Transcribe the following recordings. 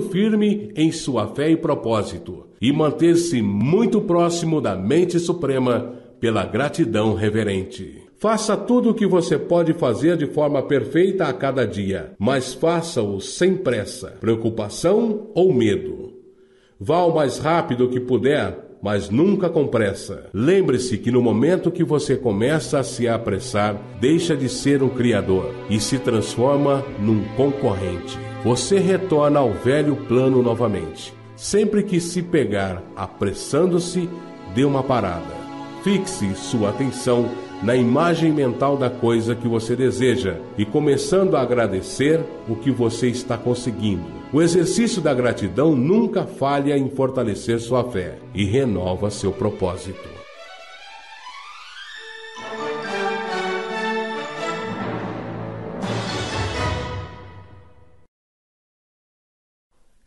firme em sua fé e propósito e manter-se muito próximo da mente suprema pela gratidão reverente. Faça tudo o que você pode fazer de forma perfeita a cada dia, mas faça-o sem pressa, preocupação ou medo. Vá o mais rápido que puder, mas nunca com pressa. Lembre-se que no momento que você começa a se apressar, deixa de ser um criador e se transforma num concorrente. Você retorna ao velho plano novamente. Sempre que se pegar apressando-se, dê uma parada. Fixe sua atenção na imagem mental da coisa que você deseja e começando a agradecer o que você está conseguindo. O exercício da gratidão nunca falha em fortalecer sua fé e renova seu propósito.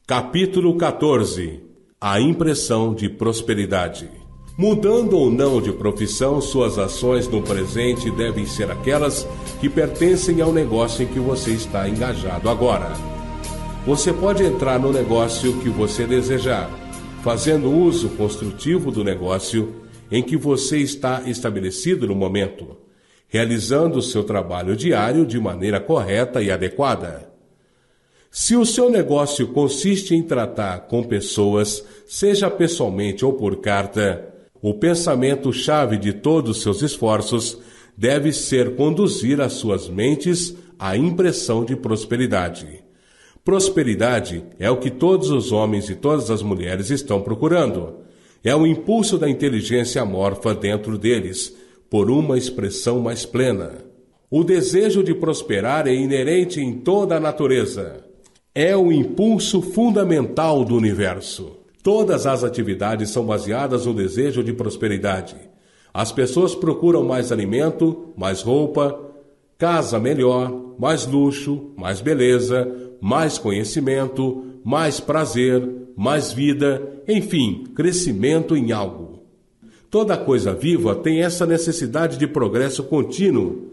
Capítulo 14 A impressão de prosperidade. Mudando ou não de profissão, suas ações no presente devem ser aquelas que pertencem ao negócio em que você está engajado agora. Você pode entrar no negócio que você desejar, fazendo uso construtivo do negócio em que você está estabelecido no momento, realizando seu trabalho diário de maneira correta e adequada. Se o seu negócio consiste em tratar com pessoas, seja pessoalmente ou por carta, o pensamento-chave de todos os seus esforços deve ser conduzir as suas mentes à impressão de prosperidade. Prosperidade é o que todos os homens e todas as mulheres estão procurando. É o impulso da inteligência amorfa dentro deles, por uma expressão mais plena. O desejo de prosperar é inerente em toda a natureza. É o impulso fundamental do universo. Todas as atividades são baseadas no desejo de prosperidade. As pessoas procuram mais alimento, mais roupa, casa melhor, mais luxo, mais beleza, mais conhecimento, mais prazer, mais vida, enfim, crescimento em algo. Toda coisa viva tem essa necessidade de progresso contínuo.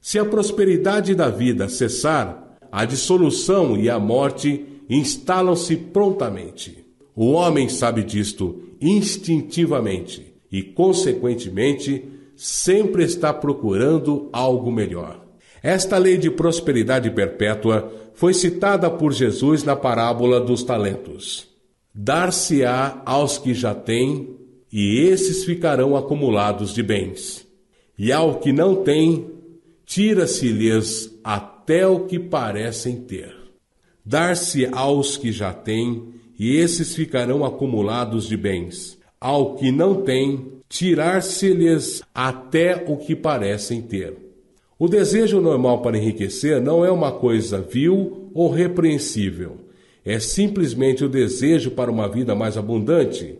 Se a prosperidade da vida cessar, a dissolução e a morte instalam-se prontamente. O homem sabe disto instintivamente e, consequentemente, sempre está procurando algo melhor. Esta lei de prosperidade perpétua foi citada por Jesus na parábola dos talentos. Dar-se-á aos que já têm, e esses ficarão acumulados de bens. E ao que não tem, tira-se-lhes até o que parecem ter. Dar-se aos que já têm, e esses ficarão acumulados de bens. Ao que não tem, tirar-se-lhes até o que parecem ter. O desejo normal para enriquecer não é uma coisa vil ou repreensível. É simplesmente o desejo para uma vida mais abundante.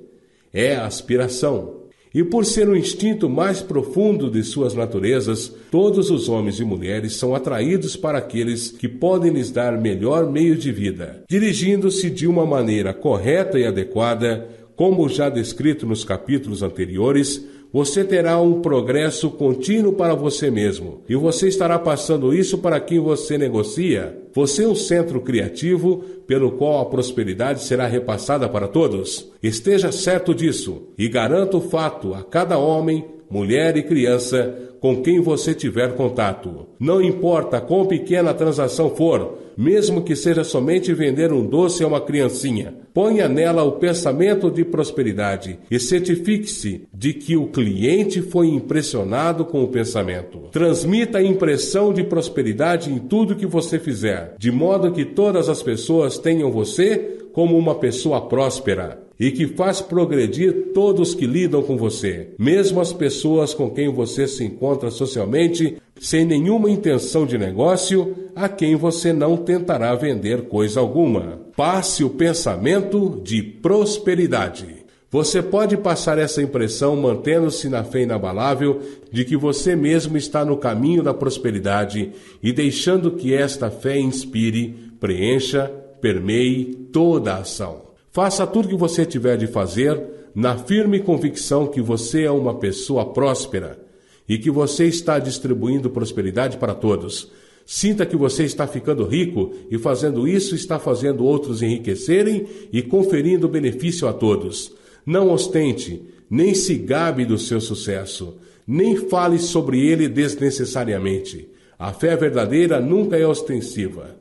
É a aspiração. E por ser o instinto mais profundo de suas naturezas, todos os homens e mulheres são atraídos para aqueles que podem lhes dar melhor meio de vida, dirigindo-se de uma maneira correta e adequada, como já descrito nos capítulos anteriores, você terá um progresso contínuo para você mesmo e você estará passando isso para quem você negocia. Você é um centro criativo pelo qual a prosperidade será repassada para todos. Esteja certo disso e garanta o fato a cada homem, mulher e criança com quem você tiver contato. Não importa quão pequena a transação for, mesmo que seja somente vender um doce a uma criancinha. Ponha nela o pensamento de prosperidade e certifique-se de que o cliente foi impressionado com o pensamento. Transmita a impressão de prosperidade em tudo que você fizer, de modo que todas as pessoas tenham você como uma pessoa próspera e que faz progredir todos que lidam com você, mesmo as pessoas com quem você se encontra socialmente, sem nenhuma intenção de negócio, a quem você não tentará vender coisa alguma. Passe o pensamento de prosperidade. Você pode passar essa impressão mantendo-se na fé inabalável de que você mesmo está no caminho da prosperidade e deixando que esta fé inspire, preencha, permeie toda a ação. Faça tudo o que você tiver de fazer na firme convicção que você é uma pessoa próspera e que você está distribuindo prosperidade para todos. Sinta que você está ficando rico e fazendo isso está fazendo outros enriquecerem e conferindo benefício a todos. Não ostente, nem se gabe do seu sucesso, nem fale sobre ele desnecessariamente. A fé verdadeira nunca é ostensiva.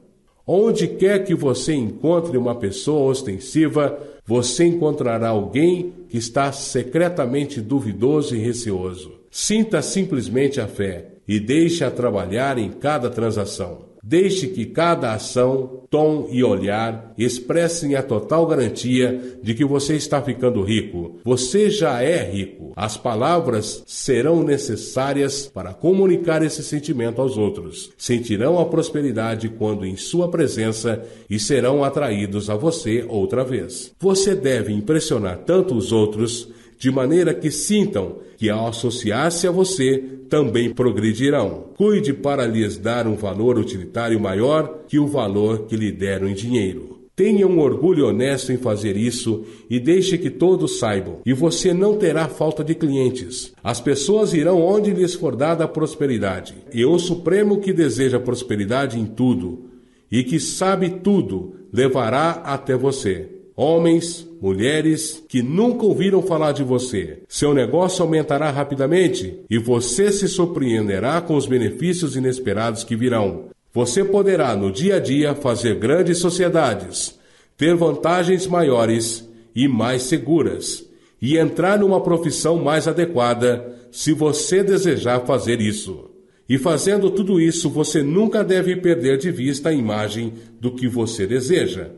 Onde quer que você encontre uma pessoa ostensiva, você encontrará alguém que está secretamente duvidoso e receoso. Sinta simplesmente a fé e deixe-a trabalhar em cada transação. Deixe que cada ação, tom e olhar expressem a total garantia de que você está ficando rico. Você já é rico. As palavras serão necessárias para comunicar esse sentimento aos outros. Sentirão a prosperidade quando em sua presença e serão atraídos a você outra vez. Você deve impressionar tanto os outros de maneira que sintam que ao associar-se a você também progredirão. Cuide para lhes dar um valor utilitário maior que o valor que lhe deram em dinheiro. Tenha um orgulho honesto em fazer isso e deixe que todos saibam, e você não terá falta de clientes. As pessoas irão onde lhes for dada a prosperidade. E o Supremo que deseja prosperidade em tudo e que sabe tudo levará até você homens, mulheres que nunca ouviram falar de você. Seu negócio aumentará rapidamente e você se surpreenderá com os benefícios inesperados que virão. Você poderá, no dia a dia, fazer grandes sociedades, ter vantagens maiores e mais seguras, e entrar numa profissão mais adequada se você desejar fazer isso. E fazendo tudo isso, você nunca deve perder de vista a imagem do que você deseja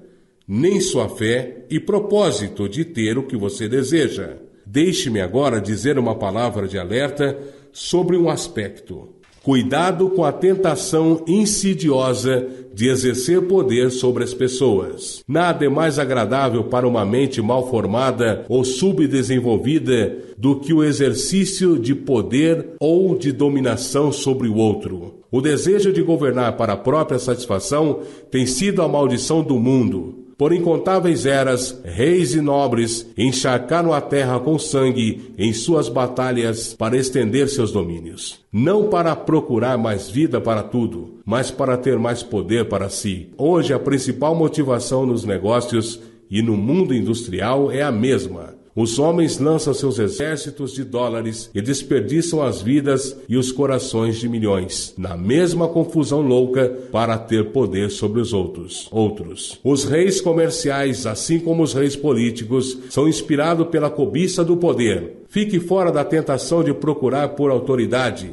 nem sua fé e propósito de ter o que você deseja. Deixe-me agora dizer uma palavra de alerta sobre um aspecto. Cuidado com a tentação insidiosa de exercer poder sobre as pessoas. Nada é mais agradável para uma mente mal formada ou subdesenvolvida do que o exercício de poder ou de dominação sobre o outro. O desejo de governar para a própria satisfação tem sido a maldição do mundo. Por incontáveis eras, reis e nobres encharcaram a terra com sangue em suas batalhas para estender seus domínios. Não para procurar mais vida para tudo, mas para ter mais poder para si. Hoje, a principal motivação nos negócios e no mundo industrial é a mesma os homens lançam seus exércitos de dólares e desperdiçam as vidas e os corações de milhões, na mesma confusão louca para ter poder sobre os outros. Outros. Os reis comerciais, assim como os reis políticos, são inspirados pela cobiça do poder. Fique fora da tentação de procurar por autoridade,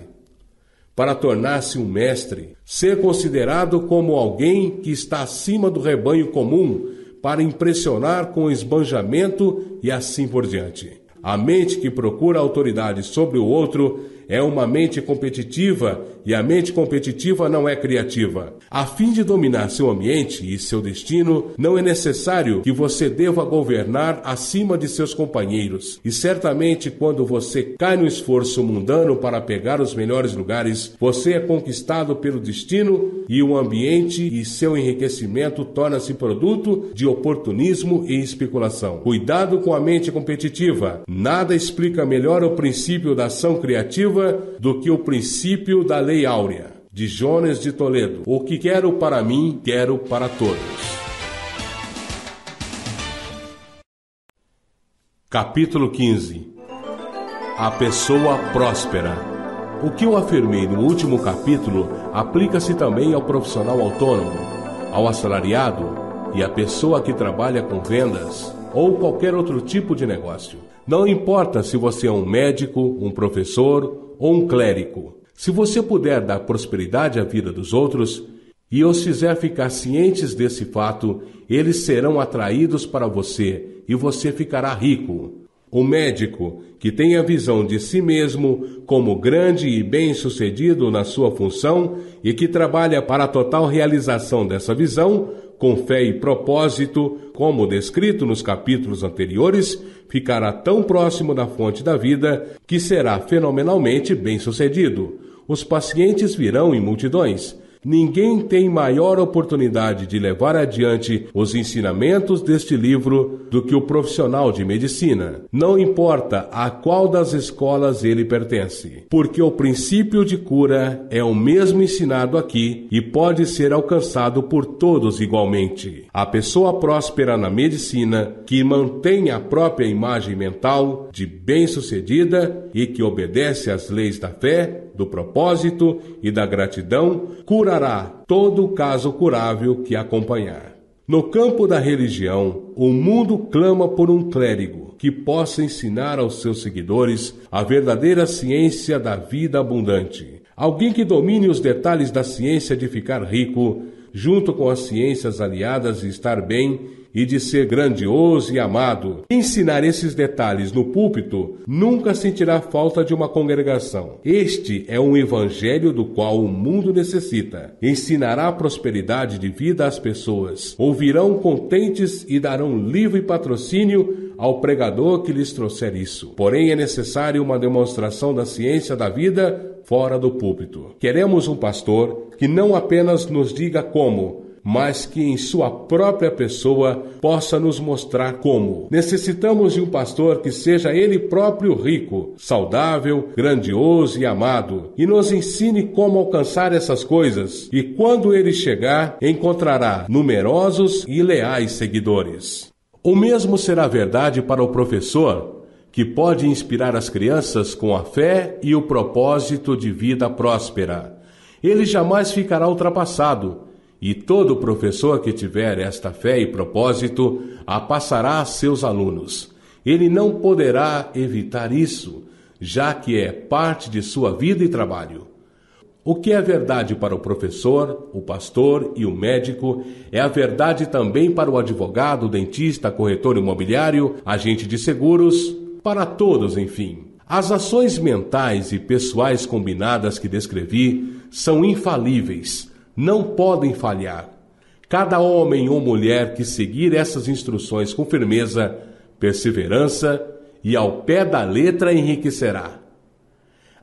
para tornar-se um mestre, ser considerado como alguém que está acima do rebanho comum para impressionar com esbanjamento e assim por diante. A mente que procura autoridade sobre o outro é uma mente competitiva e a mente competitiva não é criativa. A fim de dominar seu ambiente e seu destino, não é necessário que você deva governar acima de seus companheiros. E certamente, quando você cai no esforço mundano para pegar os melhores lugares, você é conquistado pelo destino e o ambiente e seu enriquecimento torna-se produto de oportunismo e especulação. Cuidado com a mente competitiva. Nada explica melhor o princípio da ação criativa do que o princípio da lei Áurea, de Jones de Toledo. O que quero para mim, quero para todos. Capítulo 15 A pessoa próspera. O que eu afirmei no último capítulo aplica-se também ao profissional autônomo, ao assalariado e à pessoa que trabalha com vendas ou qualquer outro tipo de negócio. Não importa se você é um médico, um professor ou um clérigo. Se você puder dar prosperidade à vida dos outros e os fizer ficar cientes desse fato, eles serão atraídos para você e você ficará rico. O médico que tem a visão de si mesmo como grande e bem-sucedido na sua função e que trabalha para a total realização dessa visão, com fé e propósito, como descrito nos capítulos anteriores, ficará tão próximo da fonte da vida que será fenomenalmente bem-sucedido. Os pacientes virão em multidões. Ninguém tem maior oportunidade de levar adiante os ensinamentos deste livro do que o profissional de medicina. Não importa a qual das escolas ele pertence, porque o princípio de cura é o mesmo ensinado aqui e pode ser alcançado por todos igualmente. A pessoa próspera na medicina, que mantém a própria imagem mental de bem-sucedida e que obedece às leis da fé, do propósito e da gratidão, curará todo o caso curável que acompanhar. No campo da religião, o mundo clama por um clérigo que possa ensinar aos seus seguidores a verdadeira ciência da vida abundante. Alguém que domine os detalhes da ciência de ficar rico, junto com as ciências aliadas e estar bem e de ser grandioso e amado. Ensinar esses detalhes no púlpito nunca sentirá falta de uma congregação. Este é um evangelho do qual o mundo necessita. Ensinará prosperidade de vida às pessoas. Ouvirão contentes e darão livre patrocínio ao pregador que lhes trouxer isso. Porém, é necessário uma demonstração da ciência da vida fora do púlpito. Queremos um pastor que não apenas nos diga como, mas que em sua própria pessoa possa nos mostrar como. Necessitamos de um pastor que seja ele próprio rico, saudável, grandioso e amado, e nos ensine como alcançar essas coisas. E quando ele chegar, encontrará numerosos e leais seguidores. O mesmo será verdade para o professor, que pode inspirar as crianças com a fé e o propósito de vida próspera. Ele jamais ficará ultrapassado e todo professor que tiver esta fé e propósito a passará a seus alunos. Ele não poderá evitar isso, já que é parte de sua vida e trabalho. O que é verdade para o professor, o pastor e o médico é a verdade também para o advogado, dentista, corretor imobiliário, agente de seguros, para todos, enfim. As ações mentais e pessoais combinadas que descrevi são infalíveis não podem falhar. Cada homem ou mulher que seguir essas instruções com firmeza, perseverança e ao pé da letra enriquecerá.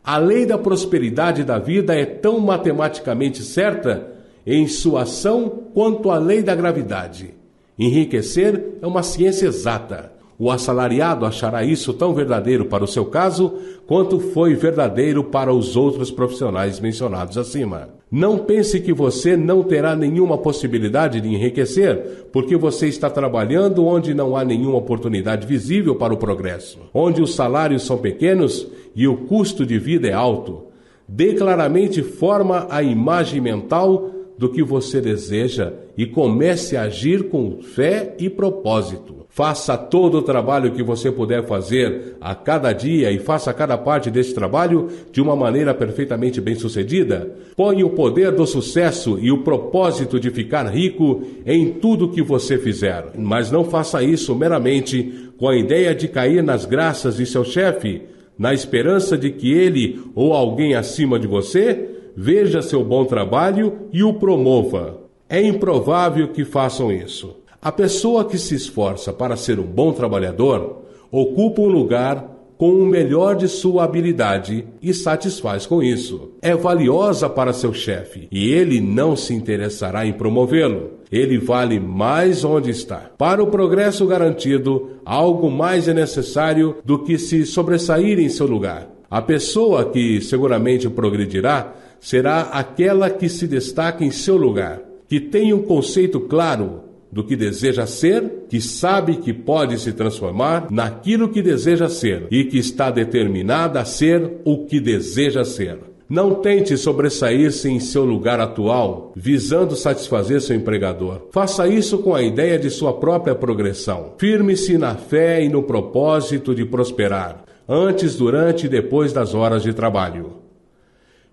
A lei da prosperidade da vida é tão matematicamente certa em sua ação quanto a lei da gravidade. Enriquecer é uma ciência exata. O assalariado achará isso tão verdadeiro para o seu caso quanto foi verdadeiro para os outros profissionais mencionados acima. Não pense que você não terá nenhuma possibilidade de enriquecer, porque você está trabalhando onde não há nenhuma oportunidade visível para o progresso, onde os salários são pequenos e o custo de vida é alto. Dê claramente forma à imagem mental do que você deseja e comece a agir com fé e propósito. Faça todo o trabalho que você puder fazer a cada dia e faça cada parte desse trabalho de uma maneira perfeitamente bem sucedida. Põe o poder do sucesso e o propósito de ficar rico em tudo que você fizer. Mas não faça isso meramente com a ideia de cair nas graças de seu chefe, na esperança de que ele ou alguém acima de você veja seu bom trabalho e o promova. É improvável que façam isso. A pessoa que se esforça para ser um bom trabalhador ocupa um lugar com o melhor de sua habilidade e satisfaz com isso. É valiosa para seu chefe e ele não se interessará em promovê-lo. Ele vale mais onde está. Para o progresso garantido, algo mais é necessário do que se sobressair em seu lugar. A pessoa que seguramente progredirá será aquela que se destaca em seu lugar, que tem um conceito claro do que deseja ser, que sabe que pode se transformar naquilo que deseja ser e que está determinada a ser o que deseja ser. Não tente sobressair-se em seu lugar atual, visando satisfazer seu empregador. Faça isso com a ideia de sua própria progressão. Firme-se na fé e no propósito de prosperar, antes, durante e depois das horas de trabalho.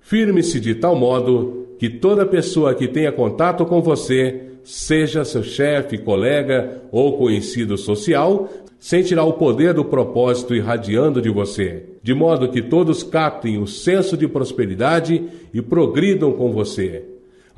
Firme-se de tal modo que toda pessoa que tenha contato com você, seja seu chefe, colega ou conhecido social, sentirá o poder do propósito irradiando de você, de modo que todos captem o senso de prosperidade e progridam com você.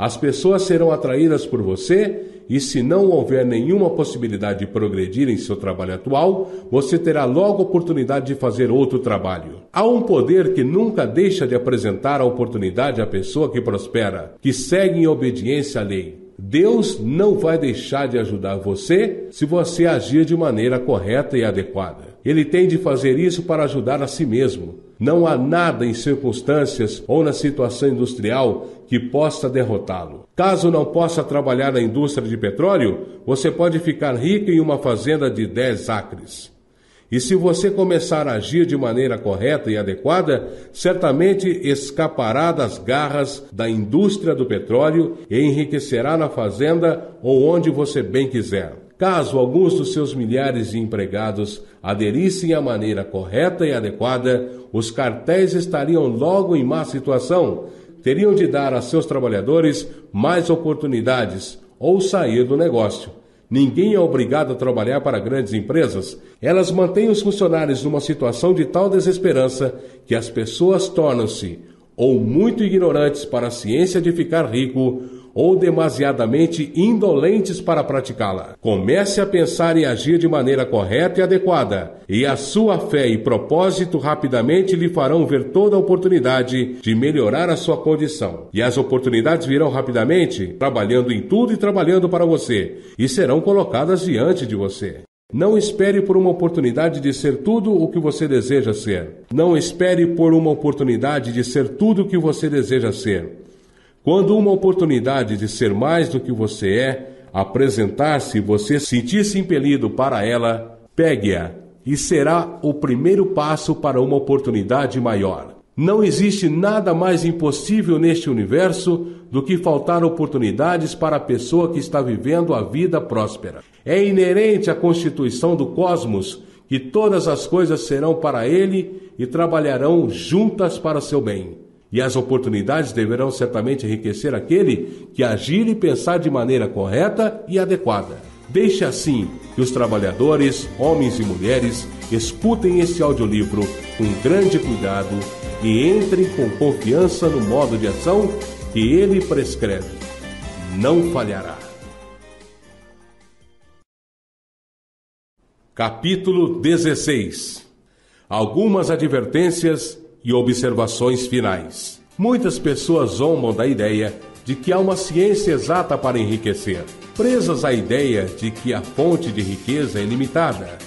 As pessoas serão atraídas por você e se não houver nenhuma possibilidade de progredir em seu trabalho atual, você terá logo oportunidade de fazer outro trabalho. Há um poder que nunca deixa de apresentar a oportunidade à pessoa que prospera, que segue em obediência à lei. Deus não vai deixar de ajudar você se você agir de maneira correta e adequada. Ele tem de fazer isso para ajudar a si mesmo. Não há nada em circunstâncias ou na situação industrial que possa derrotá-lo. Caso não possa trabalhar na indústria de petróleo, você pode ficar rico em uma fazenda de 10 acres. E se você começar a agir de maneira correta e adequada, certamente escapará das garras da indústria do petróleo e enriquecerá na fazenda ou onde você bem quiser. Caso alguns dos seus milhares de empregados aderissem à maneira correta e adequada, os cartéis estariam logo em má situação, teriam de dar a seus trabalhadores mais oportunidades ou sair do negócio. Ninguém é obrigado a trabalhar para grandes empresas. Elas mantêm os funcionários numa situação de tal desesperança que as pessoas tornam-se ou muito ignorantes para a ciência de ficar rico ou demasiadamente indolentes para praticá-la. Comece a pensar e agir de maneira correta e adequada, e a sua fé e propósito rapidamente lhe farão ver toda a oportunidade de melhorar a sua condição. E as oportunidades virão rapidamente, trabalhando em tudo e trabalhando para você, e serão colocadas diante de você. Não espere por uma oportunidade de ser tudo o que você deseja ser. Não espere por uma oportunidade de ser tudo o que você deseja ser. Quando uma oportunidade de ser mais do que você é apresentar-se e você sentir-se impelido para ela, pegue-a e será o primeiro passo para uma oportunidade maior. Não existe nada mais impossível neste universo do que faltar oportunidades para a pessoa que está vivendo a vida próspera. É inerente à constituição do cosmos que todas as coisas serão para ele e trabalharão juntas para seu bem. E as oportunidades deverão certamente enriquecer aquele que agir e pensar de maneira correta e adequada. Deixe assim que os trabalhadores, homens e mulheres, escutem este audiolivro com grande cuidado e entrem com confiança no modo de ação que ele prescreve. Não falhará. Capítulo 16 Algumas advertências e observações finais. Muitas pessoas zombam da ideia de que há uma ciência exata para enriquecer, presas à ideia de que a fonte de riqueza é limitada.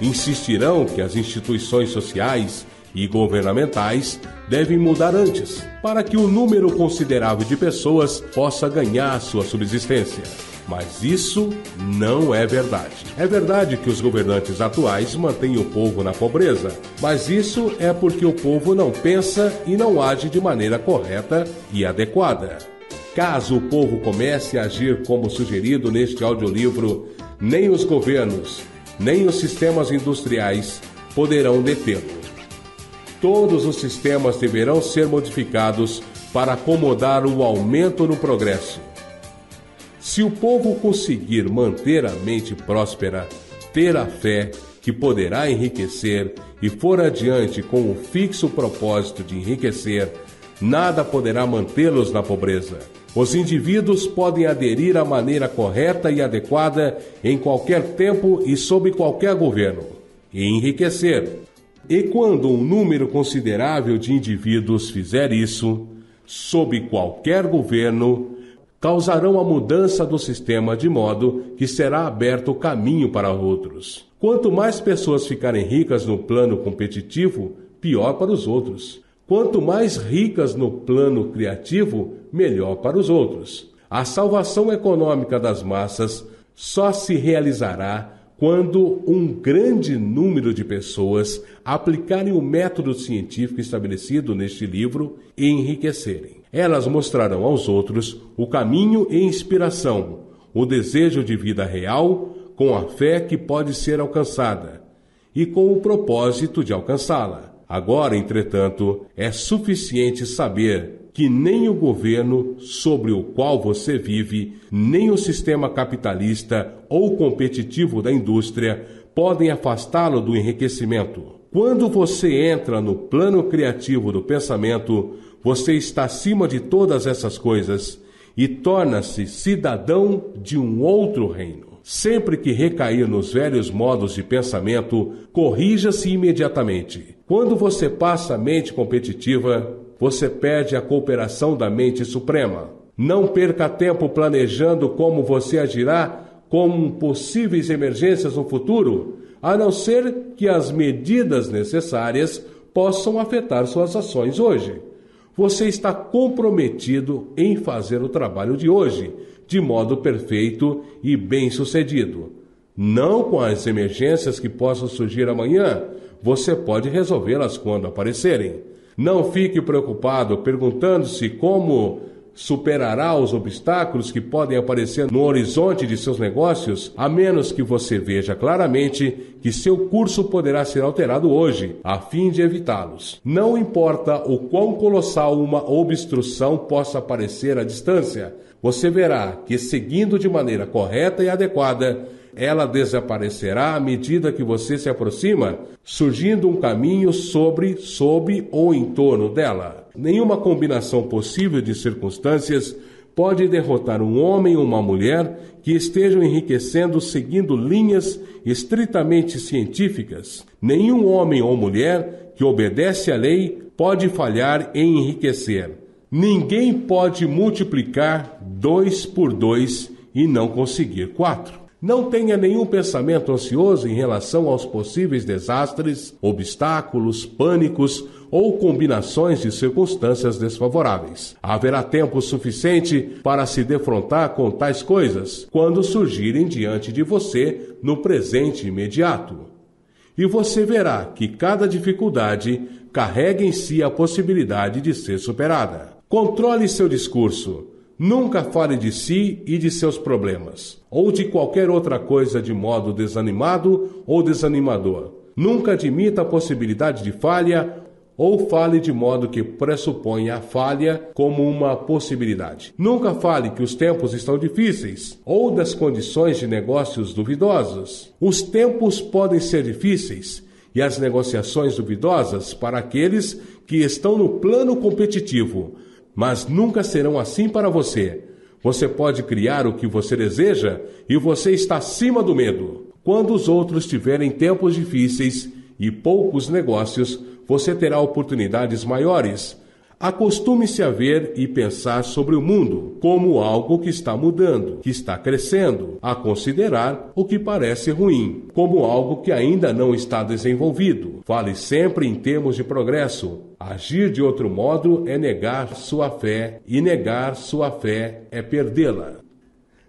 Insistirão que as instituições sociais e governamentais devem mudar antes, para que um número considerável de pessoas possa ganhar sua subsistência. Mas isso não é verdade. É verdade que os governantes atuais mantêm o povo na pobreza, mas isso é porque o povo não pensa e não age de maneira correta e adequada. Caso o povo comece a agir como sugerido neste audiolivro, nem os governos, nem os sistemas industriais poderão detê-lo. Todos os sistemas deverão ser modificados para acomodar o aumento no progresso se o povo conseguir manter a mente próspera, ter a fé que poderá enriquecer e for adiante com o fixo propósito de enriquecer, nada poderá mantê-los na pobreza. Os indivíduos podem aderir à maneira correta e adequada em qualquer tempo e sob qualquer governo, e enriquecer. E quando um número considerável de indivíduos fizer isso, sob qualquer governo, causarão a mudança do sistema de modo que será aberto o caminho para outros. Quanto mais pessoas ficarem ricas no plano competitivo, pior para os outros. Quanto mais ricas no plano criativo, melhor para os outros. A salvação econômica das massas só se realizará quando um grande número de pessoas aplicarem o método científico estabelecido neste livro e enriquecerem. Elas mostrarão aos outros o caminho e inspiração, o desejo de vida real com a fé que pode ser alcançada e com o propósito de alcançá-la. Agora, entretanto, é suficiente saber que nem o governo sobre o qual você vive, nem o sistema capitalista ou competitivo da indústria podem afastá-lo do enriquecimento. Quando você entra no plano criativo do pensamento, você está acima de todas essas coisas e torna-se cidadão de um outro reino. Sempre que recair nos velhos modos de pensamento, corrija-se imediatamente. Quando você passa a mente competitiva, você perde a cooperação da mente suprema. Não perca tempo planejando como você agirá com possíveis emergências no futuro, a não ser que as medidas necessárias possam afetar suas ações hoje. Você está comprometido em fazer o trabalho de hoje de modo perfeito e bem-sucedido. Não com as emergências que possam surgir amanhã, você pode resolvê-las quando aparecerem. Não fique preocupado perguntando-se como superará os obstáculos que podem aparecer no horizonte de seus negócios, a menos que você veja claramente que seu curso poderá ser alterado hoje, a fim de evitá-los. Não importa o quão colossal uma obstrução possa parecer à distância, você verá que, seguindo de maneira correta e adequada, ela desaparecerá à medida que você se aproxima, surgindo um caminho sobre, sob ou em torno dela. Nenhuma combinação possível de circunstâncias pode derrotar um homem ou uma mulher que estejam enriquecendo seguindo linhas estritamente científicas. Nenhum homem ou mulher que obedece à lei pode falhar em enriquecer. Ninguém pode multiplicar dois por dois e não conseguir quatro. Não tenha nenhum pensamento ansioso em relação aos possíveis desastres, obstáculos, pânicos ou combinações de circunstâncias desfavoráveis. Haverá tempo suficiente para se defrontar com tais coisas quando surgirem diante de você no presente imediato. E você verá que cada dificuldade carrega em si a possibilidade de ser superada. Controle seu discurso. Nunca fale de si e de seus problemas, ou de qualquer outra coisa de modo desanimado ou desanimador. Nunca admita a possibilidade de falha ou fale de modo que pressuponha a falha como uma possibilidade. Nunca fale que os tempos estão difíceis ou das condições de negócios duvidosas. Os tempos podem ser difíceis e as negociações duvidosas para aqueles que estão no plano competitivo mas nunca serão assim para você. Você pode criar o que você deseja e você está acima do medo. Quando os outros tiverem tempos difíceis e poucos negócios, você terá oportunidades maiores Acostume-se a ver e pensar sobre o mundo como algo que está mudando, que está crescendo, a considerar o que parece ruim como algo que ainda não está desenvolvido. Fale sempre em termos de progresso. Agir de outro modo é negar sua fé, e negar sua fé é perdê-la.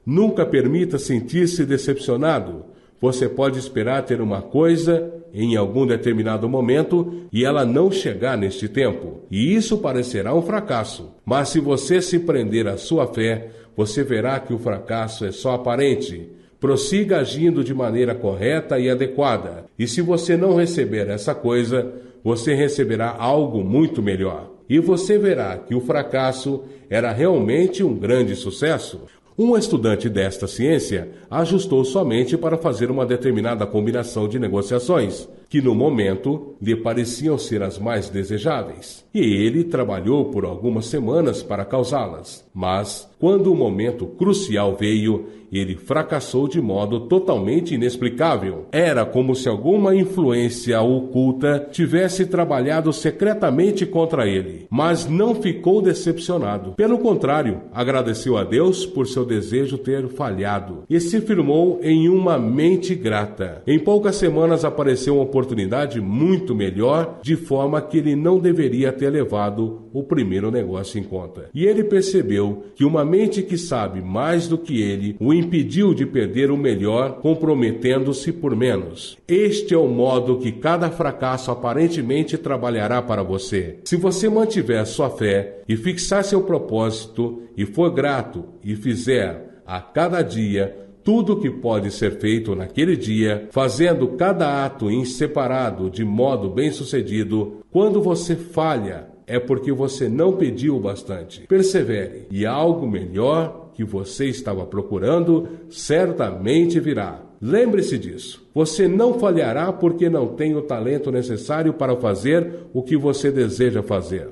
Nunca permita sentir-se decepcionado. Você pode esperar ter uma coisa em algum determinado momento e ela não chegar neste tempo. E isso parecerá um fracasso. Mas se você se prender à sua fé, você verá que o fracasso é só aparente. Prossiga agindo de maneira correta e adequada. E se você não receber essa coisa, você receberá algo muito melhor. E você verá que o fracasso era realmente um grande sucesso. Um estudante desta ciência ajustou somente para fazer uma determinada combinação de negociações, que no momento lhe pareciam ser as mais desejáveis, e ele trabalhou por algumas semanas para causá-las. Mas, quando o momento crucial veio, ele fracassou de modo totalmente inexplicável. Era como se alguma influência oculta tivesse trabalhado secretamente contra ele, mas não ficou decepcionado. Pelo contrário, agradeceu a Deus por seu desejo ter falhado e se firmou em uma mente grata. Em poucas semanas apareceu uma oportunidade muito melhor, de forma que ele não deveria ter levado o primeiro negócio em conta. E ele percebeu que uma mente que sabe mais do que ele o impediu de perder o melhor, comprometendo-se por menos. Este é o modo que cada fracasso aparentemente trabalhará para você. Se você mantiver sua fé e fixar seu propósito e for grato e fizer a cada dia tudo o que pode ser feito naquele dia, fazendo cada ato em separado de modo bem-sucedido, quando você falha, é porque você não pediu bastante. Persevere, e algo melhor que você estava procurando certamente virá. Lembre-se disso. Você não falhará porque não tem o talento necessário para fazer o que você deseja fazer.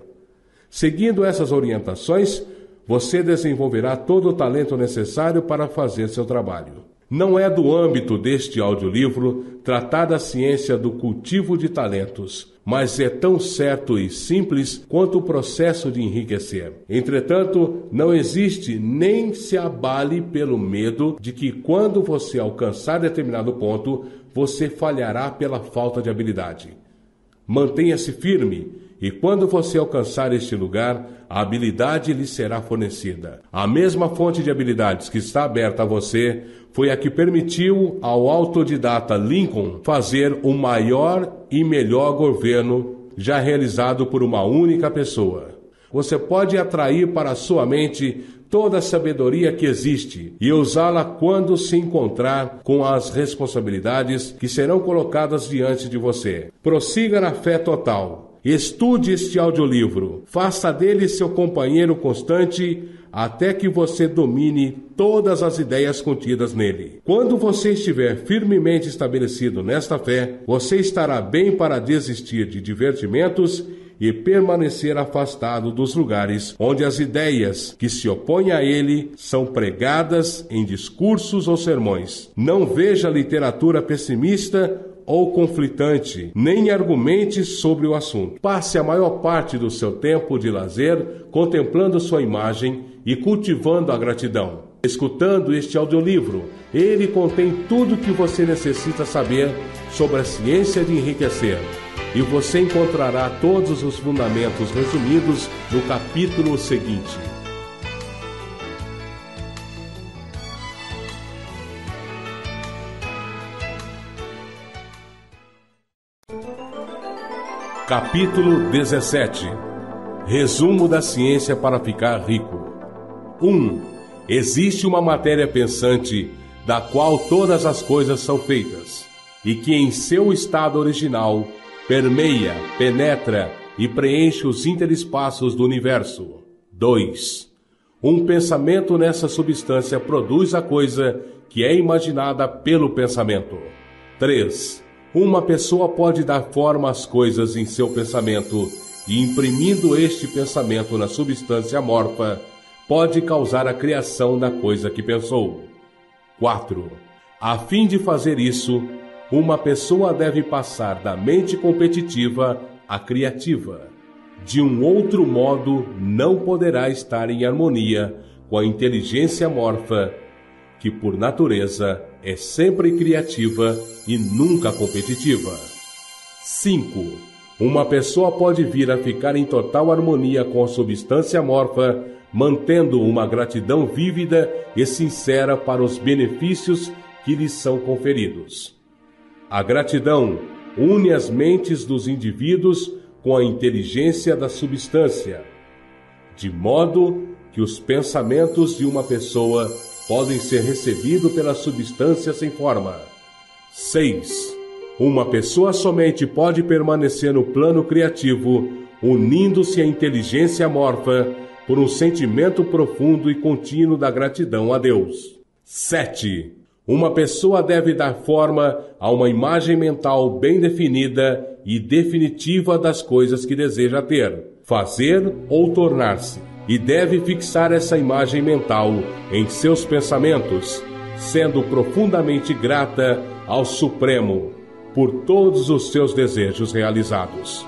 Seguindo essas orientações, você desenvolverá todo o talento necessário para fazer seu trabalho. Não é do âmbito deste audiolivro tratar da ciência do cultivo de talentos, mas é tão certo e simples quanto o processo de enriquecer. Entretanto, não existe nem se abale pelo medo de que quando você alcançar determinado ponto, você falhará pela falta de habilidade. Mantenha-se firme e quando você alcançar este lugar, a habilidade lhe será fornecida. A mesma fonte de habilidades que está aberta a você foi a que permitiu ao autodidata Lincoln fazer o maior e melhor governo já realizado por uma única pessoa. Você pode atrair para sua mente toda a sabedoria que existe e usá-la quando se encontrar com as responsabilidades que serão colocadas diante de você. Prossiga na fé total Estude este audiolivro, faça dele seu companheiro constante até que você domine todas as ideias contidas nele. Quando você estiver firmemente estabelecido nesta fé, você estará bem para desistir de divertimentos e permanecer afastado dos lugares onde as ideias que se opõem a ele são pregadas em discursos ou sermões. Não veja literatura pessimista ou conflitante, nem argumente sobre o assunto. Passe a maior parte do seu tempo de lazer contemplando sua imagem e cultivando a gratidão. Escutando este audiolivro, ele contém tudo o que você necessita saber sobre a ciência de enriquecer. E você encontrará todos os fundamentos resumidos no capítulo seguinte. Capítulo 17 Resumo da ciência para ficar rico 1. Existe uma matéria pensante da qual todas as coisas são feitas, e que em seu estado original permeia, penetra e preenche os interespaços do universo. 2. Um pensamento nessa substância produz a coisa que é imaginada pelo pensamento. 3 uma pessoa pode dar forma às coisas em seu pensamento e, imprimindo este pensamento na substância amorfa, pode causar a criação da coisa que pensou. 4. A fim de fazer isso, uma pessoa deve passar da mente competitiva à criativa. De um outro modo, não poderá estar em harmonia com a inteligência amorfa, que por natureza é sempre criativa e nunca competitiva. 5. Uma pessoa pode vir a ficar em total harmonia com a substância amorfa, mantendo uma gratidão vívida e sincera para os benefícios que lhes são conferidos. A gratidão une as mentes dos indivíduos com a inteligência da substância, de modo que os pensamentos de uma pessoa podem ser recebidos pela substância sem forma. 6. Uma pessoa somente pode permanecer no plano criativo, unindo-se à inteligência amorfa por um sentimento profundo e contínuo da gratidão a Deus. 7. Uma pessoa deve dar forma a uma imagem mental bem definida e definitiva das coisas que deseja ter, fazer ou tornar-se e deve fixar essa imagem mental em seus pensamentos, sendo profundamente grata ao Supremo por todos os seus desejos realizados.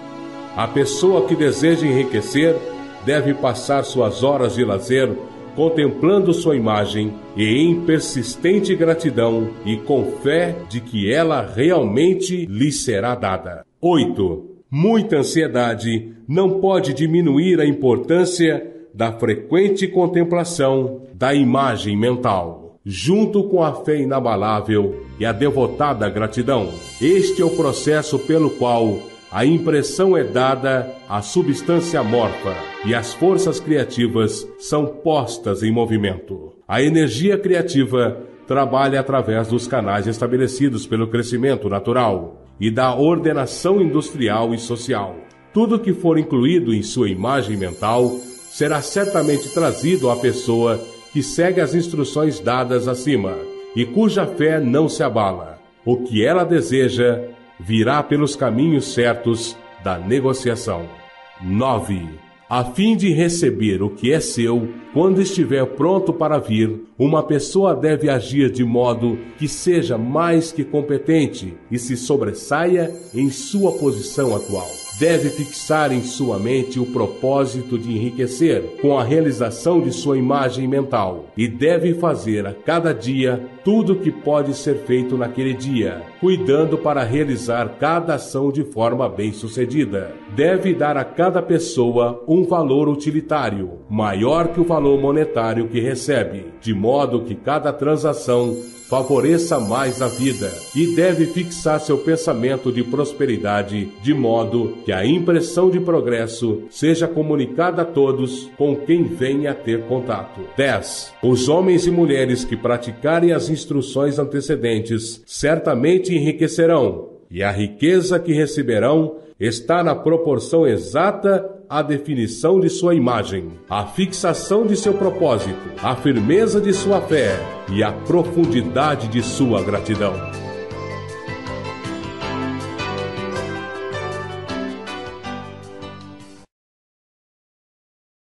A pessoa que deseja enriquecer deve passar suas horas de lazer contemplando sua imagem e em persistente gratidão e com fé de que ela realmente lhe será dada. 8. Muita ansiedade não pode diminuir a importância da frequente contemplação da imagem mental, junto com a fé inabalável e a devotada gratidão. Este é o processo pelo qual a impressão é dada à substância morfa e as forças criativas são postas em movimento. A energia criativa trabalha através dos canais estabelecidos pelo crescimento natural e da ordenação industrial e social. Tudo que for incluído em sua imagem mental será certamente trazido à pessoa que segue as instruções dadas acima e cuja fé não se abala. O que ela deseja virá pelos caminhos certos da negociação. 9. a fim de receber o que é seu, quando estiver pronto para vir, uma pessoa deve agir de modo que seja mais que competente e se sobressaia em sua posição atual deve fixar em sua mente o propósito de enriquecer com a realização de sua imagem mental e deve fazer a cada dia tudo o que pode ser feito naquele dia, cuidando para realizar cada ação de forma bem-sucedida. Deve dar a cada pessoa um valor utilitário, maior que o valor monetário que recebe, de modo que cada transação favoreça mais a vida e deve fixar seu pensamento de prosperidade de modo que a impressão de progresso seja comunicada a todos com quem venha a ter contato. 10. Os homens e mulheres que praticarem as instruções antecedentes certamente enriquecerão, e a riqueza que receberão está na proporção exata à definição de sua imagem, à fixação de seu propósito, à firmeza de sua fé e à profundidade de sua gratidão.